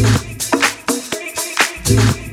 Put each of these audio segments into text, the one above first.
Thank you.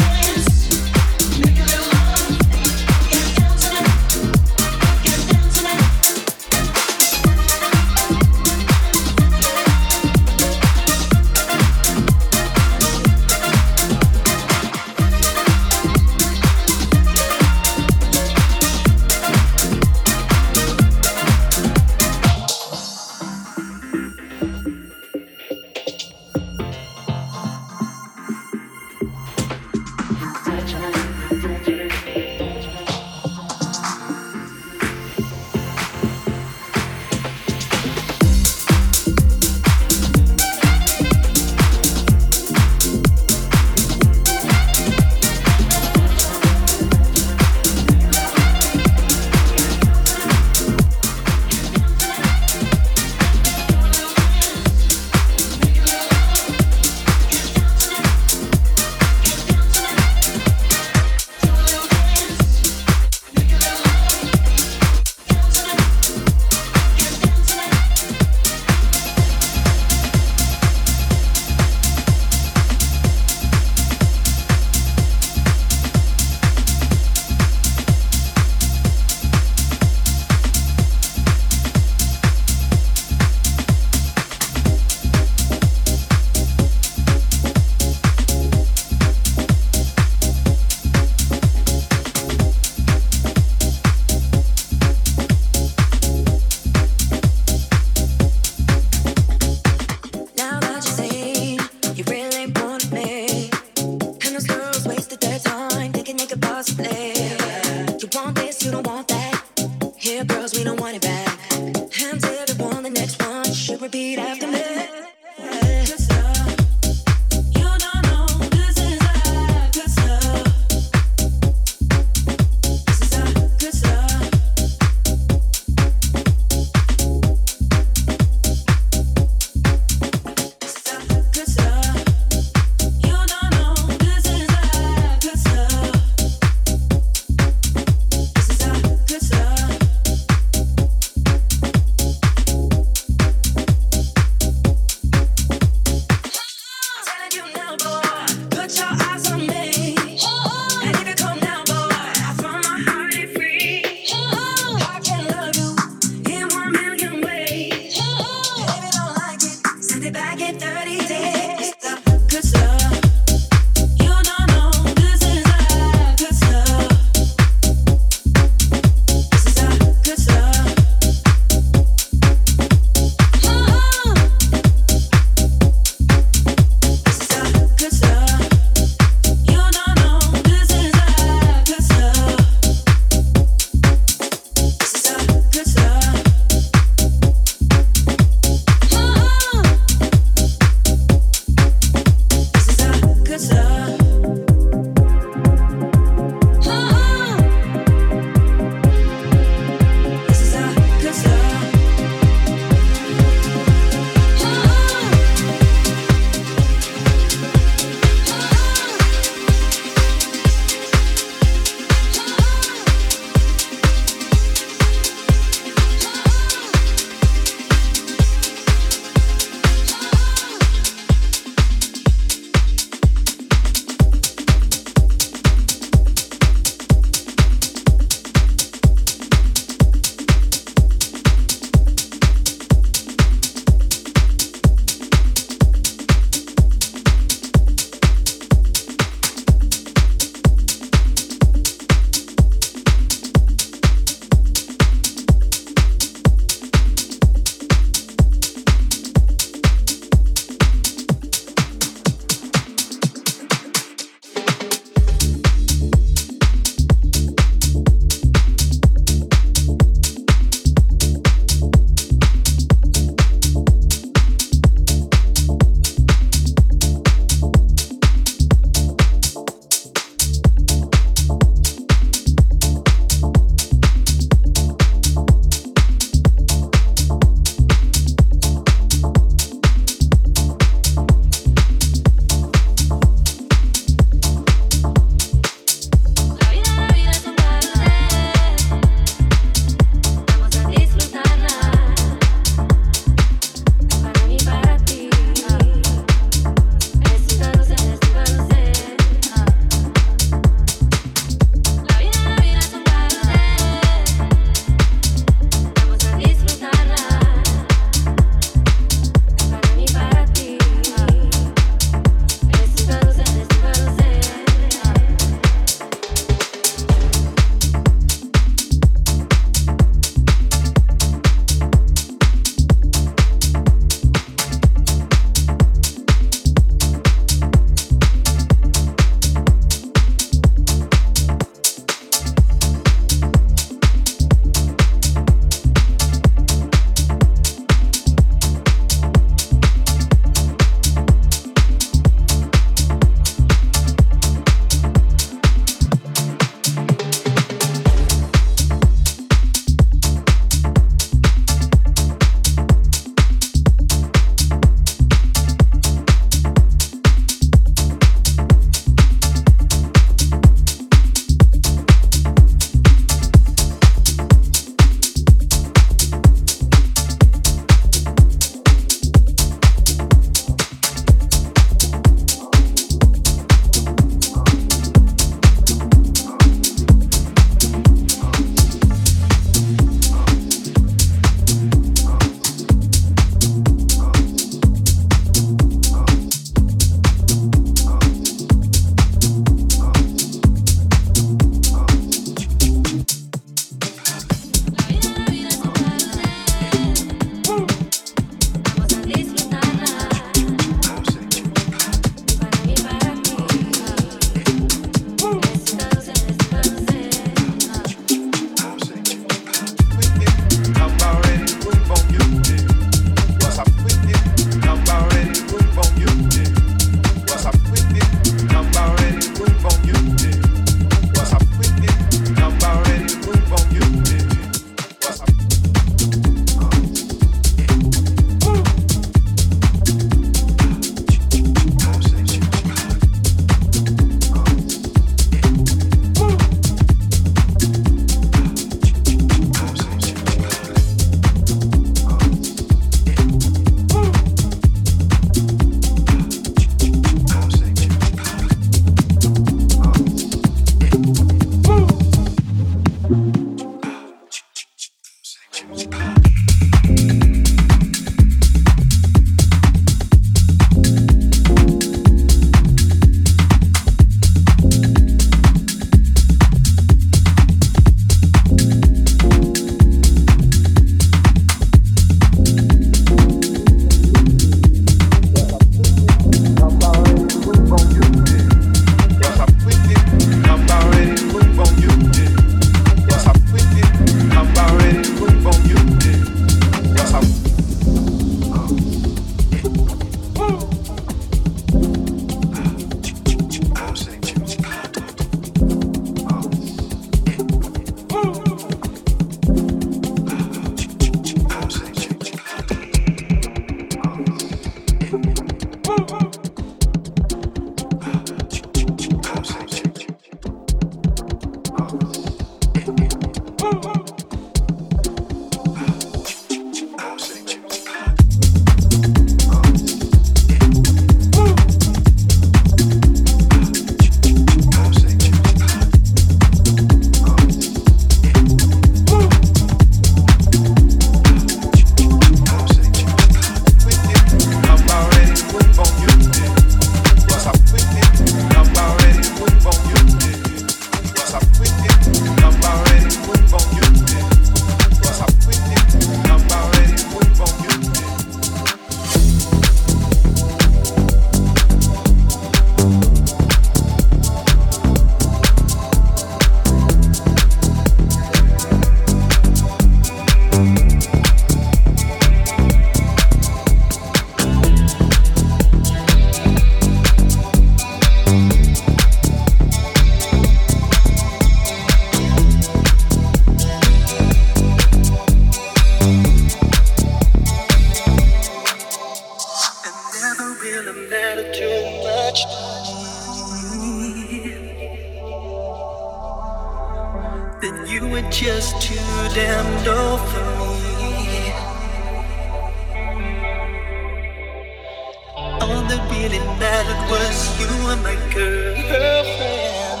All that really mattered was you and my girlfriend.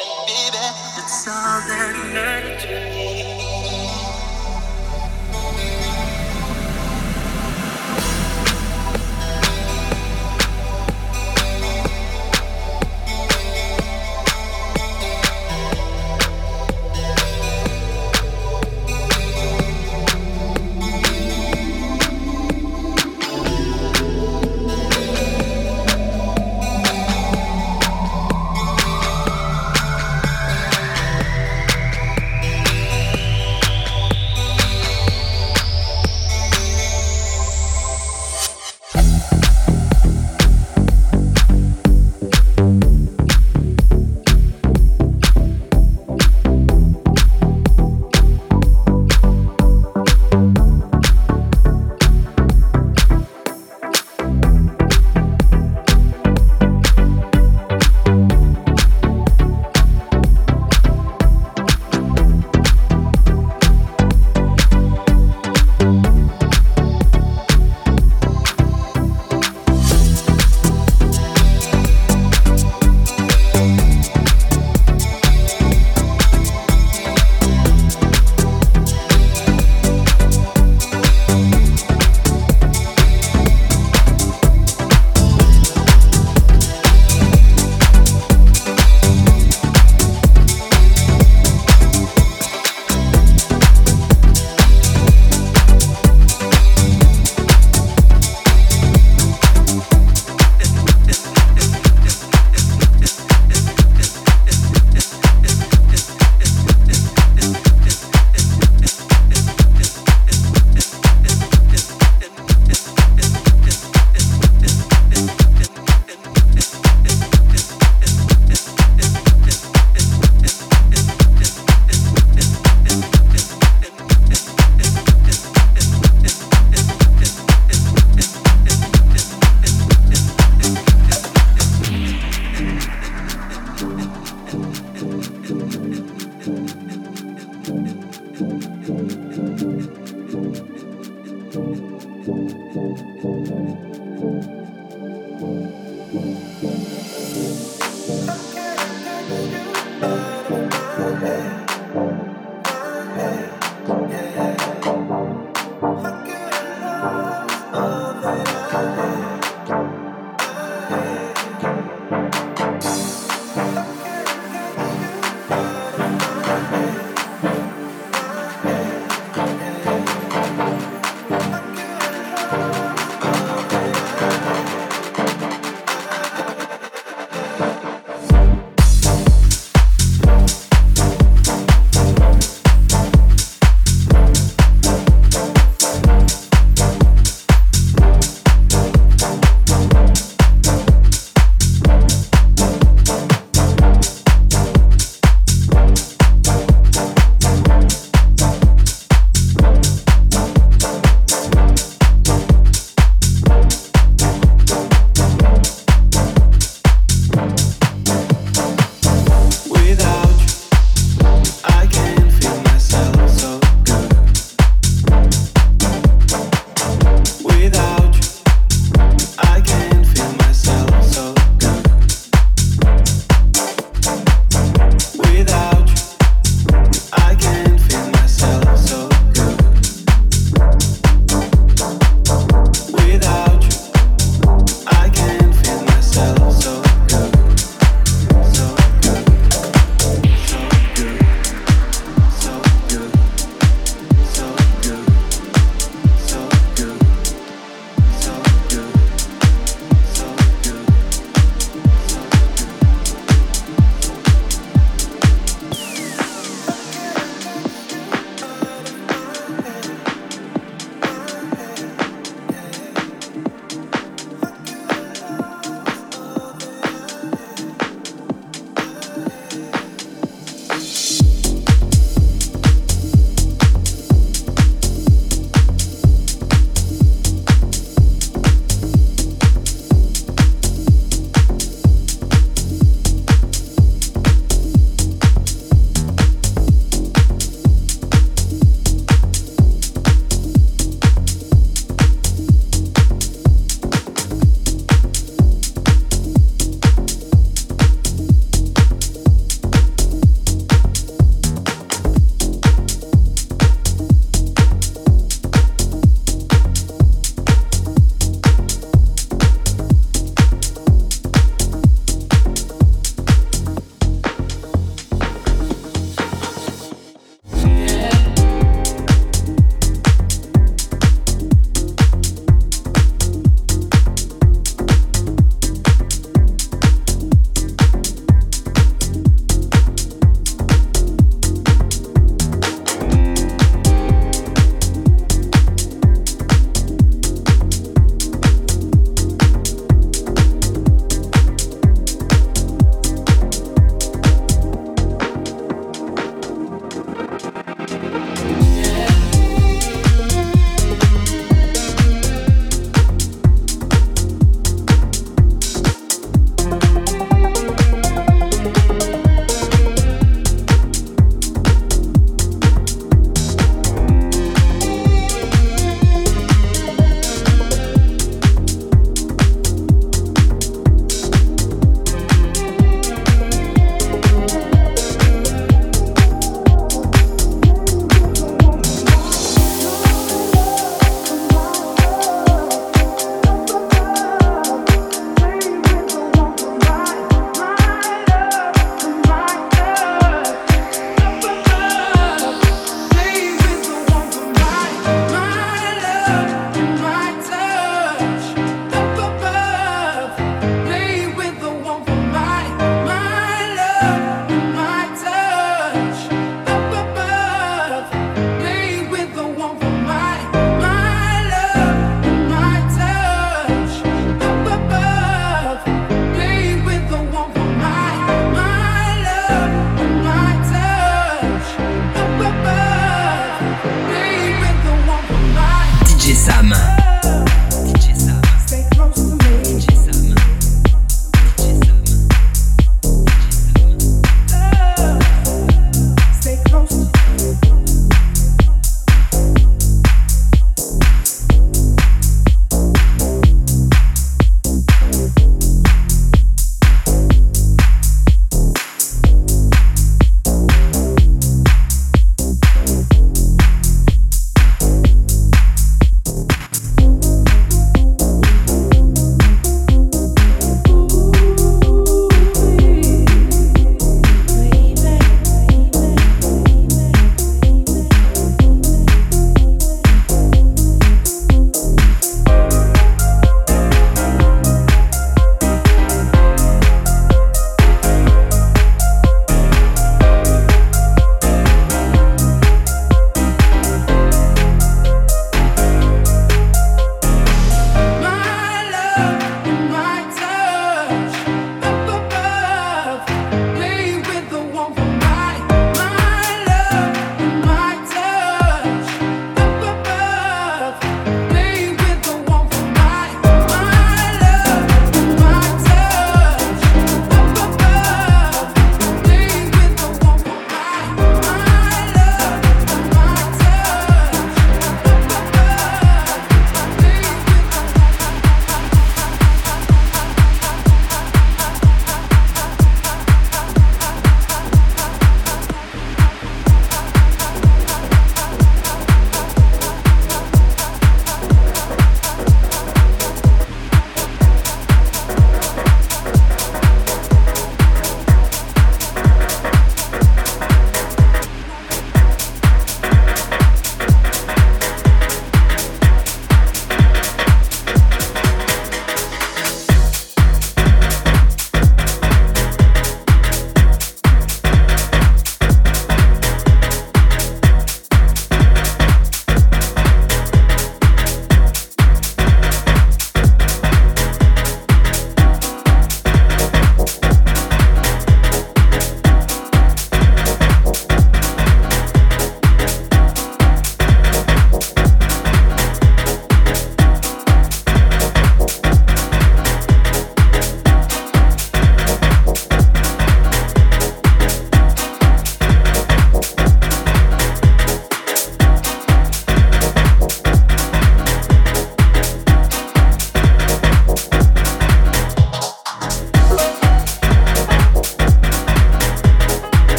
And baby, that's all that mattered